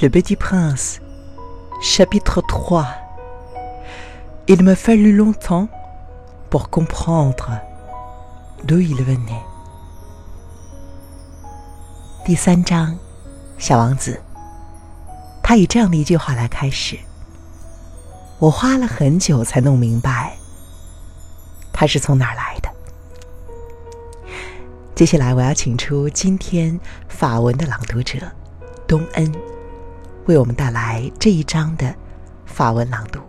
Le Petit Prince, chapitre 3 Il me fallut longtemps pour comprendre d'où il venait. 第三章，小王子。他以这样的一句话来开始。我花了很久才弄明白，他是从哪儿来的。接下来，我要请出今天法文的朗读者东恩，为我们带来这一章的法文朗读。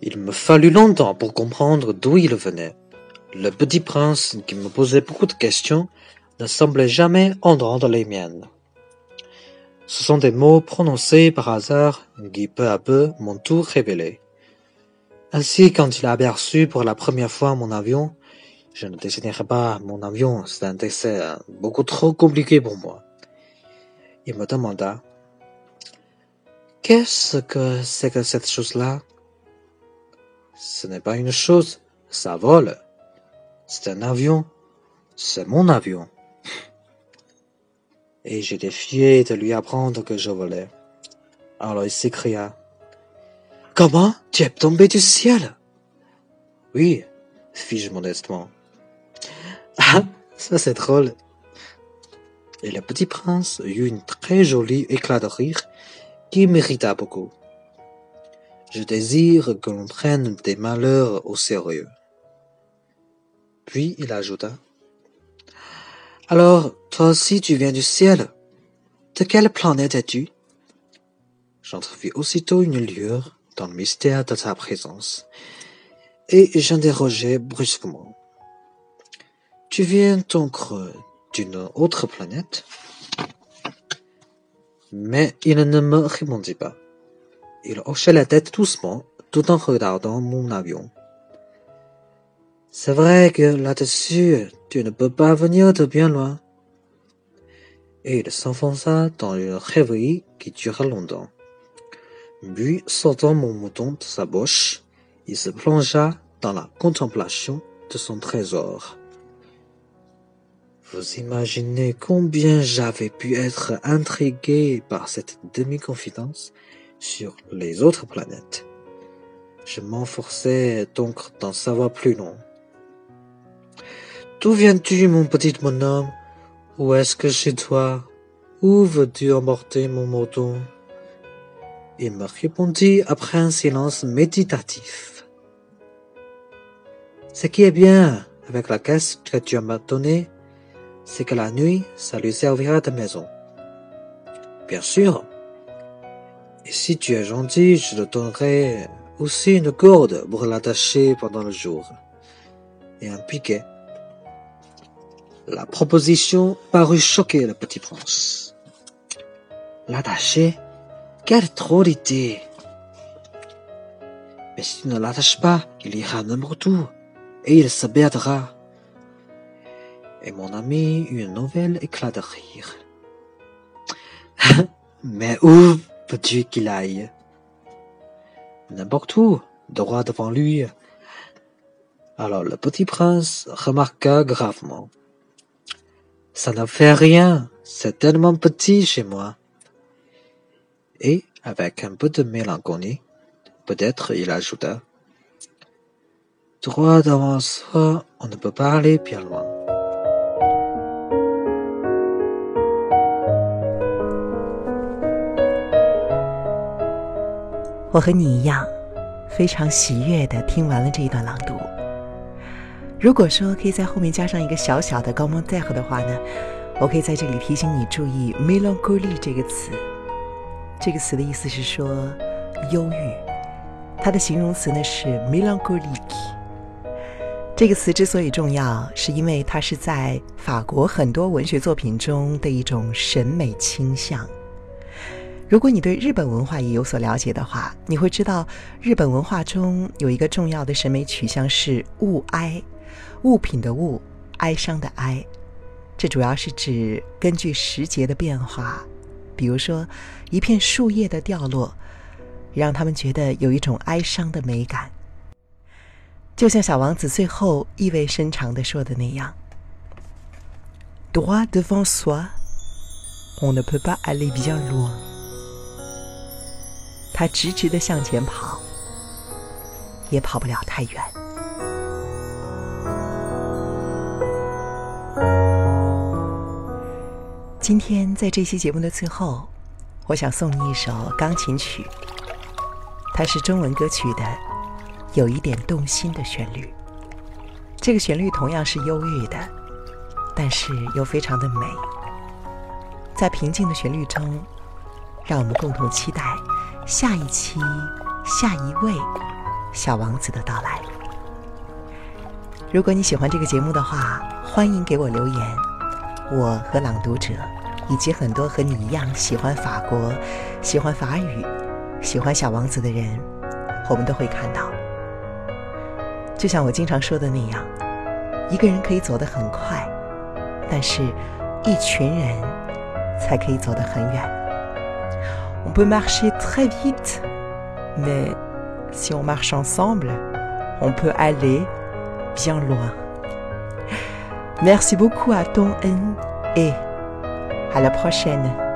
Il me fallut longtemps pour comprendre d'où il venait. Le petit prince, qui me posait beaucoup de questions, ne semblait jamais entendre les miennes. Ce sont des mots prononcés par hasard qui peu à peu m'ont tout révélé. Ainsi, quand il a aperçu pour la première fois mon avion, je ne dessinerai pas mon avion, c'est un dessin beaucoup trop compliqué pour moi. Il me demanda Qu'est-ce que c'est que cette chose-là? Ce n'est pas une chose, ça vole. C'est un avion. C'est mon avion. Et j'ai défié de lui apprendre que je volais. Alors il s'écria. Comment? Tu es tombé du ciel? Oui, fis-je modestement. Ah, ça c'est drôle. Et le petit prince eut une très jolie éclat de rire qui mérita beaucoup. Je désire que l'on prenne des malheurs au sérieux. Puis il ajouta. Alors, toi aussi tu viens du ciel. De quelle planète es-tu? J'entrevis aussitôt une lueur dans le mystère de ta présence, et j'interrogeai brusquement. Tu viens donc d'une autre planète? Mais il ne me répondit pas. Il hochait la tête doucement, tout en regardant mon avion. C'est vrai que là-dessus, tu ne peux pas venir de bien loin. Et il s'enfonça dans une rêverie qui dura longtemps. Puis, sortant mon mouton de sa bouche, il se plongea dans la contemplation de son trésor. Vous imaginez combien j'avais pu être intrigué par cette demi-confidence sur les autres planètes. Je m'enforçais donc d'en savoir plus long. D'où viens-tu, mon petit bonhomme? Où est-ce que chez toi? Où veux-tu emporter mon mouton? Il me répondit après un silence méditatif. Ce qui est bien avec la caisse que tu m'as donnée, c'est que la nuit, ça lui servira de maison. Bien sûr, et si tu es gentil, je te donnerai aussi une corde pour l'attacher pendant le jour. Et un piquet. La proposition parut choquer le petit prince. L'attacher D'idée Mais si tu ne l'attaches pas, il ira n'importe où, et il se perdra. Et mon ami eut un nouvel éclat de rire. Mais où veux-tu qu'il aille? N'importe où, droit devant lui. Alors le petit prince remarqua gravement. Ça ne fait rien, c'est tellement petit chez moi. Et, avec un peu de mélancolie, peut-être il ajouta. Droit devant soi, on ne peut pas aller bien loin. 我和你一样，非常喜悦的听完了这一段朗读。如果说可以在后面加上一个小小的高蒙代和的话呢，我可以在这里提醒你注意 “melancholy” 这个词。这个词的意思是说忧郁，它的形容词呢是 “melancholic”。这个词之所以重要，是因为它是在法国很多文学作品中的一种审美倾向。如果你对日本文化也有所了解的话，你会知道日本文化中有一个重要的审美取向是物哀，物品的物，哀伤的哀。这主要是指根据时节的变化，比如说一片树叶的掉落，让他们觉得有一种哀伤的美感。就像小王子最后意味深长的说的那样：“Droit devant soi, on ne peut pas aller bien loin。”他直直的向前跑，也跑不了太远。今天在这期节目的最后，我想送你一首钢琴曲，它是中文歌曲的，有一点动心的旋律。这个旋律同样是忧郁的，但是又非常的美。在平静的旋律中，让我们共同期待下一期、下一位小王子的到来。如果你喜欢这个节目的话，欢迎给我留言。我和朗读者。以及很多和你一样喜欢法国、喜欢法语、喜欢小王子的人，我们都会看到。就像我经常说的那样，一个人可以走得很快，但是一群人才可以走得很远。On peut marcher très vite, mais si on marche ensemble, on peut aller bien loin. Merci beaucoup à ton N et À la prochaine